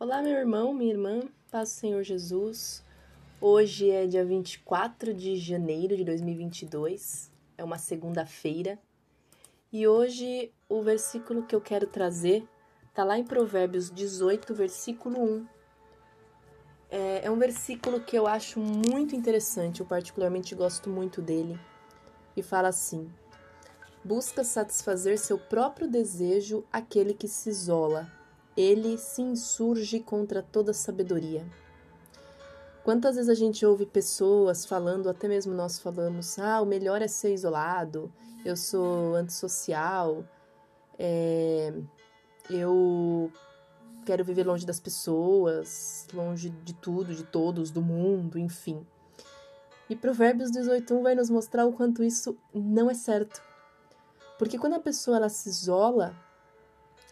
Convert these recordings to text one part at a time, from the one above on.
Olá, meu irmão, minha irmã, paz do Senhor Jesus. Hoje é dia 24 de janeiro de 2022, é uma segunda-feira. E hoje o versículo que eu quero trazer está lá em Provérbios 18, versículo 1. É, é um versículo que eu acho muito interessante, eu particularmente gosto muito dele. E fala assim: Busca satisfazer seu próprio desejo aquele que se isola ele se insurge contra toda sabedoria. Quantas vezes a gente ouve pessoas falando, até mesmo nós falamos, ah, o melhor é ser isolado, eu sou antissocial, é, eu quero viver longe das pessoas, longe de tudo, de todos, do mundo, enfim. E Provérbios 18.1 vai nos mostrar o quanto isso não é certo. Porque quando a pessoa ela se isola,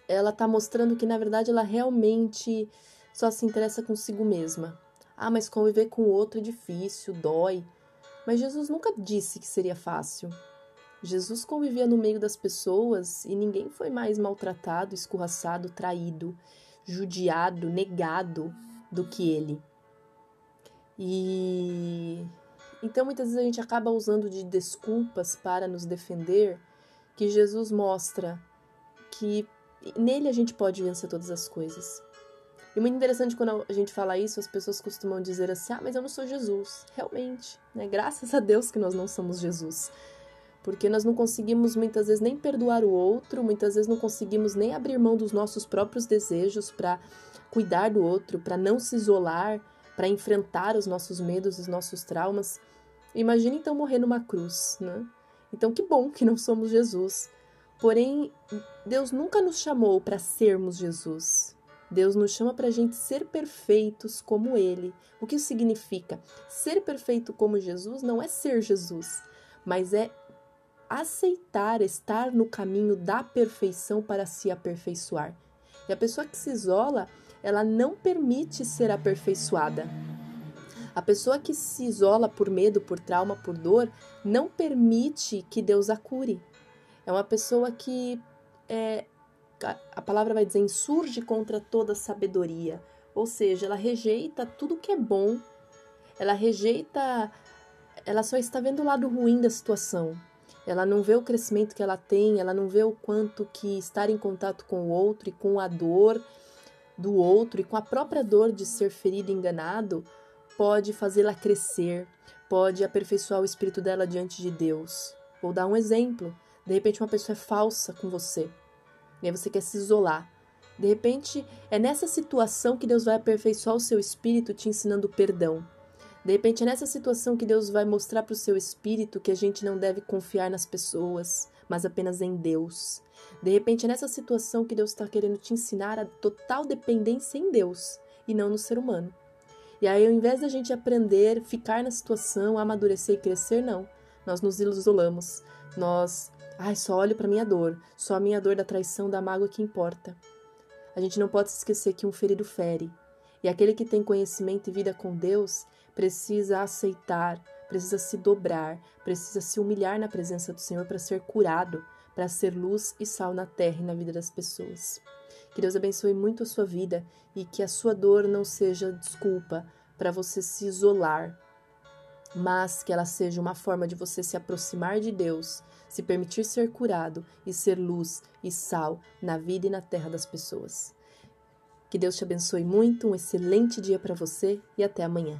ela está mostrando que na verdade ela realmente só se interessa consigo mesma. Ah, mas conviver com o outro é difícil, dói. Mas Jesus nunca disse que seria fácil. Jesus convivia no meio das pessoas e ninguém foi mais maltratado, escorraçado, traído, judiado, negado do que ele. E então muitas vezes a gente acaba usando de desculpas para nos defender que Jesus mostra que nele a gente pode vencer todas as coisas. E muito interessante quando a gente fala isso, as pessoas costumam dizer assim: ah, mas eu não sou Jesus. Realmente, né? Graças a Deus que nós não somos Jesus. Porque nós não conseguimos muitas vezes nem perdoar o outro, muitas vezes não conseguimos nem abrir mão dos nossos próprios desejos para cuidar do outro, para não se isolar, para enfrentar os nossos medos, os nossos traumas. Imagine então morrer numa cruz, né? Então que bom que não somos Jesus. Porém, Deus nunca nos chamou para sermos Jesus. Deus nos chama para a gente ser perfeitos como Ele. O que isso significa? Ser perfeito como Jesus não é ser Jesus, mas é aceitar estar no caminho da perfeição para se aperfeiçoar. E a pessoa que se isola, ela não permite ser aperfeiçoada. A pessoa que se isola por medo, por trauma, por dor, não permite que Deus a cure. É uma pessoa que é, a palavra vai dizer insurge contra toda sabedoria, ou seja, ela rejeita tudo que é bom, ela rejeita, ela só está vendo o lado ruim da situação. Ela não vê o crescimento que ela tem, ela não vê o quanto que estar em contato com o outro e com a dor do outro e com a própria dor de ser ferido e enganado pode fazê-la crescer, pode aperfeiçoar o espírito dela diante de Deus. Vou dar um exemplo. De repente, uma pessoa é falsa com você. E aí você quer se isolar. De repente, é nessa situação que Deus vai aperfeiçoar o seu espírito te ensinando perdão. De repente, é nessa situação que Deus vai mostrar para o seu espírito que a gente não deve confiar nas pessoas, mas apenas em Deus. De repente, é nessa situação que Deus está querendo te ensinar a total dependência em Deus e não no ser humano. E aí, ao invés da gente aprender, ficar na situação, amadurecer e crescer, não. Nós nos isolamos. Nós Ai, só olho para minha dor, só a minha dor da traição, da mágoa que importa. A gente não pode se esquecer que um ferido fere, e aquele que tem conhecimento e vida com Deus precisa aceitar, precisa se dobrar, precisa se humilhar na presença do Senhor para ser curado, para ser luz e sal na terra e na vida das pessoas. Que Deus abençoe muito a sua vida e que a sua dor não seja desculpa para você se isolar, mas que ela seja uma forma de você se aproximar de Deus, se permitir ser curado e ser luz e sal na vida e na terra das pessoas. Que Deus te abençoe muito, um excelente dia para você e até amanhã.